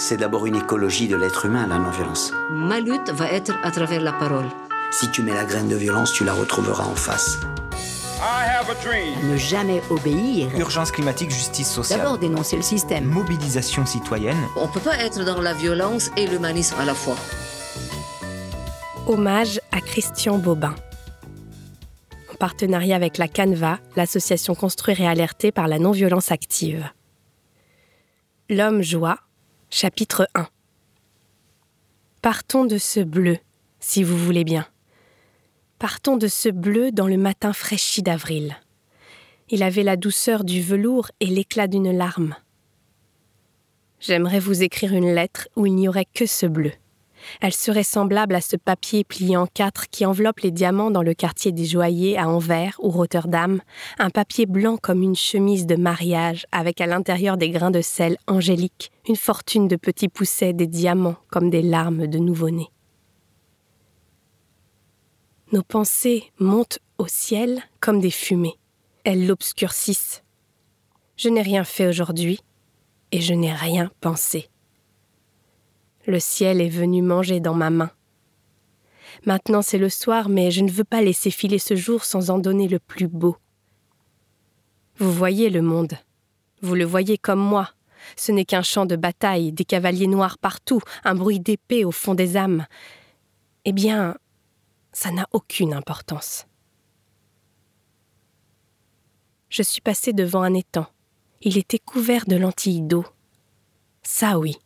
C'est d'abord une écologie de l'être humain, la non-violence. Ma lutte va être à travers la parole. Si tu mets la graine de violence, tu la retrouveras en face. Ne jamais obéir. Urgence climatique, justice sociale. D'abord dénoncer le système. Mobilisation citoyenne. On ne peut pas être dans la violence et l'humanisme à la fois. Hommage à Christian Bobin. En partenariat avec la Canva, l'association Construire et alerter par la non-violence active. L'homme joie, chapitre 1. Partons de ce bleu, si vous voulez bien. Partons de ce bleu dans le matin fraîchi d'avril. Il avait la douceur du velours et l'éclat d'une larme. J'aimerais vous écrire une lettre où il n'y aurait que ce bleu. Elle serait semblable à ce papier plié en quatre qui enveloppe les diamants dans le quartier des joailliers à Anvers ou Rotterdam, un papier blanc comme une chemise de mariage, avec à l'intérieur des grains de sel angéliques, une fortune de petits poussets, des diamants comme des larmes de nouveau-né. Nos pensées montent au ciel comme des fumées. Elles l'obscurcissent. Je n'ai rien fait aujourd'hui et je n'ai rien pensé. Le ciel est venu manger dans ma main. Maintenant c'est le soir, mais je ne veux pas laisser filer ce jour sans en donner le plus beau. Vous voyez le monde. Vous le voyez comme moi. Ce n'est qu'un champ de bataille, des cavaliers noirs partout, un bruit d'épée au fond des âmes. Eh bien, ça n'a aucune importance. Je suis passé devant un étang. Il était couvert de lentilles d'eau. Ça oui,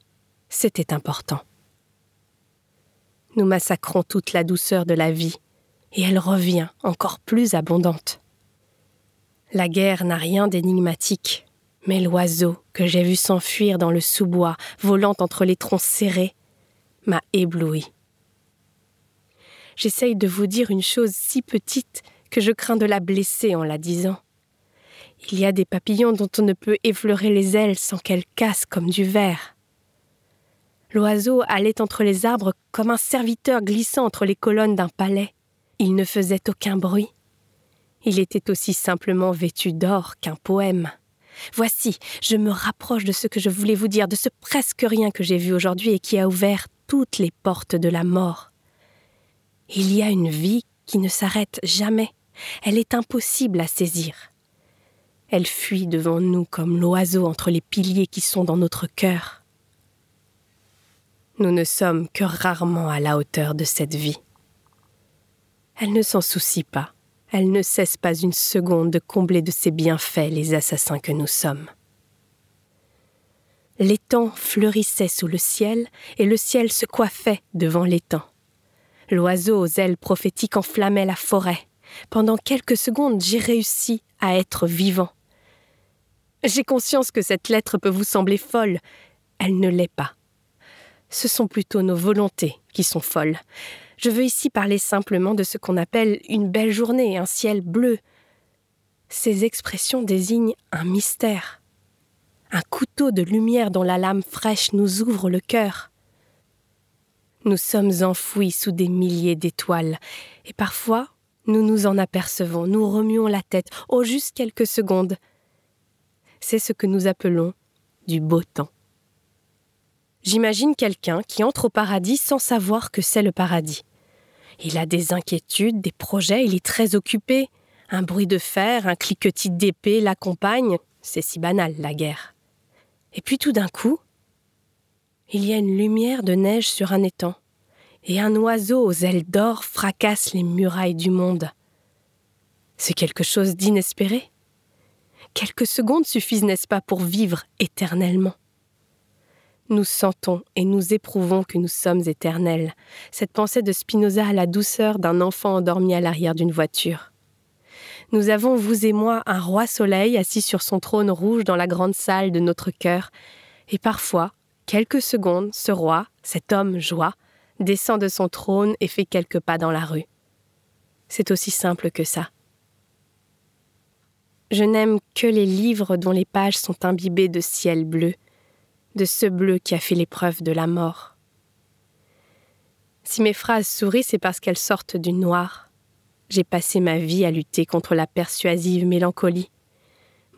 c'était important. Nous massacrons toute la douceur de la vie, et elle revient encore plus abondante. La guerre n'a rien d'énigmatique, mais l'oiseau que j'ai vu s'enfuir dans le sous-bois, volant entre les troncs serrés, m'a ébloui j'essaye de vous dire une chose si petite que je crains de la blesser en la disant. Il y a des papillons dont on ne peut effleurer les ailes sans qu'elles cassent comme du verre. L'oiseau allait entre les arbres comme un serviteur glissant entre les colonnes d'un palais. Il ne faisait aucun bruit. Il était aussi simplement vêtu d'or qu'un poème. Voici, je me rapproche de ce que je voulais vous dire, de ce presque rien que j'ai vu aujourd'hui et qui a ouvert toutes les portes de la mort. Il y a une vie qui ne s'arrête jamais. Elle est impossible à saisir. Elle fuit devant nous comme l'oiseau entre les piliers qui sont dans notre cœur. Nous ne sommes que rarement à la hauteur de cette vie. Elle ne s'en soucie pas. Elle ne cesse pas une seconde de combler de ses bienfaits les assassins que nous sommes. L'étang fleurissait sous le ciel et le ciel se coiffait devant l'étang. L'oiseau aux ailes prophétiques enflammait la forêt. Pendant quelques secondes, j'ai réussi à être vivant. J'ai conscience que cette lettre peut vous sembler folle. Elle ne l'est pas. Ce sont plutôt nos volontés qui sont folles. Je veux ici parler simplement de ce qu'on appelle une belle journée, un ciel bleu. Ces expressions désignent un mystère. Un couteau de lumière dont la lame fraîche nous ouvre le cœur. Nous sommes enfouis sous des milliers d'étoiles, et parfois nous nous en apercevons, nous remuons la tête, au juste quelques secondes. C'est ce que nous appelons du beau temps. J'imagine quelqu'un qui entre au paradis sans savoir que c'est le paradis. Il a des inquiétudes, des projets, il est très occupé. Un bruit de fer, un cliquetis d'épée l'accompagne. C'est si banal, la guerre. Et puis tout d'un coup, il y a une lumière de neige sur un étang, et un oiseau aux ailes d'or fracasse les murailles du monde. C'est quelque chose d'inespéré. Quelques secondes suffisent, n'est-ce pas, pour vivre éternellement? Nous sentons et nous éprouvons que nous sommes éternels. Cette pensée de Spinoza a la douceur d'un enfant endormi à l'arrière d'une voiture. Nous avons, vous et moi, un roi soleil assis sur son trône rouge dans la grande salle de notre cœur, et parfois, Quelques secondes, ce roi, cet homme joie, descend de son trône et fait quelques pas dans la rue. C'est aussi simple que ça. Je n'aime que les livres dont les pages sont imbibées de ciel bleu, de ce bleu qui a fait l'épreuve de la mort. Si mes phrases sourient, c'est parce qu'elles sortent du noir. J'ai passé ma vie à lutter contre la persuasive mélancolie.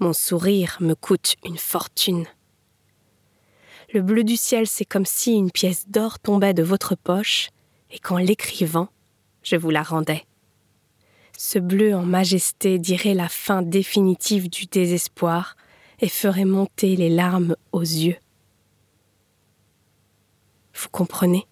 Mon sourire me coûte une fortune. Le bleu du ciel, c'est comme si une pièce d'or tombait de votre poche et qu'en l'écrivant, je vous la rendais. Ce bleu en majesté dirait la fin définitive du désespoir et ferait monter les larmes aux yeux. Vous comprenez?